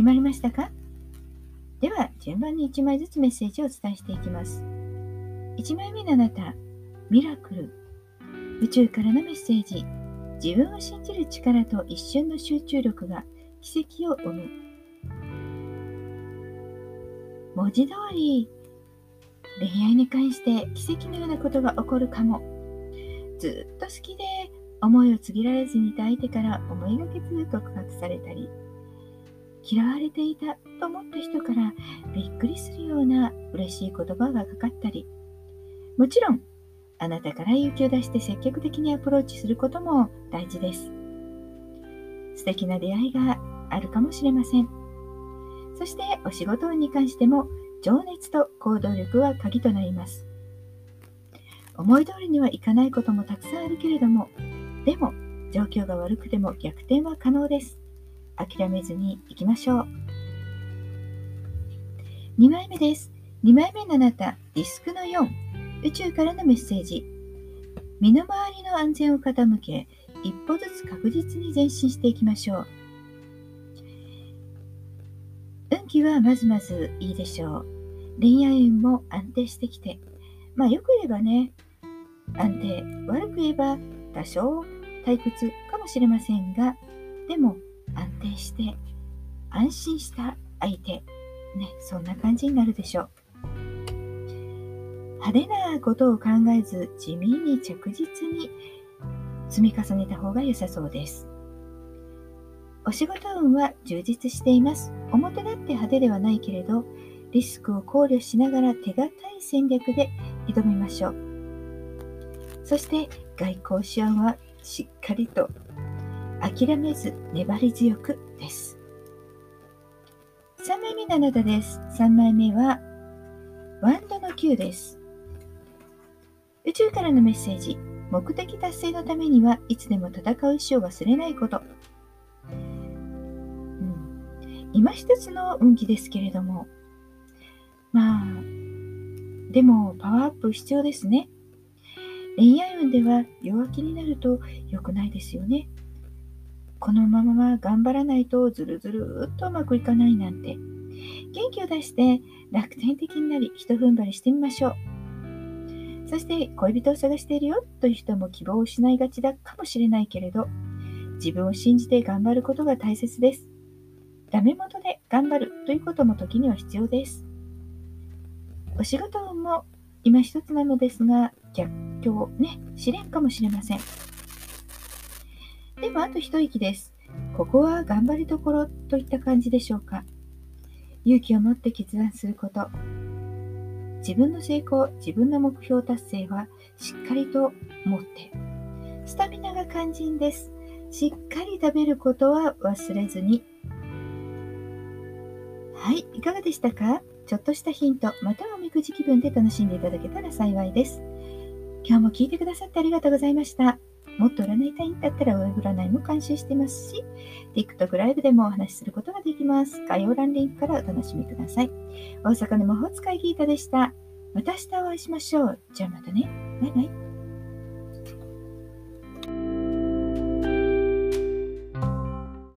決まりましたか？では、順番に1枚ずつメッセージをお伝えしていきます。1枚目のあなた、ミラクル。宇宙からのメッセージ。自分を信じる力と一瞬の集中力が奇跡を生む。文字通り、恋愛に関して奇跡のようなことが起こるかも。ずっと好きで思いを告げられずにいた相手から思いがけず告白されたり、嫌われていたと思った人からびっくりするような嬉しい言葉がかかったり、もちろんあなたから勇気を出して積極的にアプローチすることも大事です。素敵な出会いがあるかもしれません。そしてお仕事に関しても情熱と行動力は鍵となります。思い通りにはいかないこともたくさんあるけれども、でも状況が悪くても逆転は可能です。諦めずに行きましょう。2枚目です。2枚目のあなた、ディスクの4、宇宙からのメッセージ。身の回りの安全を傾け、一歩ずつ確実に前進していきましょう。運気はまずまずいいでしょう。恋愛運も安定してきて、まあよく言えばね、安定、悪く言えば多少退屈かもしれませんが、でも安定して安心した相手、ね、そんな感じになるでしょう。派手なことを考えず地味に着実に積み重ねた方が良さそうです。お仕事運は充実しています。表立って派手ではないけれど、リスクを考慮しながら手堅い戦略で挑みましょう。そして外交手腕はしっかりと諦めず粘り強くです。3枚目のあなたです。3枚目はワンドの9です。宇宙からのメッセージ。目的達成のためにはいつでも戦う意思を忘れないこと。うん、今一つの運気ですけれども、まあ、でもパワーアップ必要ですね。恋愛運では弱気になると良くないですよね。このまま頑張らないとずるずるっとうまくいかないなんて。元気を出して楽天的になり一踏ん張りしてみましょう。そして恋人を探しているよという人も希望を失いがちだかもしれないけれど、自分を信じて頑張ることが大切です。ダメ元で頑張るということも時には必要です。お仕事運も今一つなのですが、逆境ね、試練かもしれません。でもあと一息です。ここは頑張りどころといった感じでしょうか。勇気を持って決断すること。自分の成功、自分の目標達成はしっかりと持って。スタミナが肝心です。しっかり食べることは忘れずに。はい、いかがでしたか？ちょっとしたヒント、またはおみくじ気分で楽しんでいただけたら幸いです。今日も聞いてくださってありがとうございました。もっと占いたいんだったらウェブ占いも監修してますし、TikTok ライブでもお話しすることができます。概要欄リンクからお楽しみください。大阪の魔法使いギータでした。また明日お会いしましょう。じゃあまたね。バイバイ。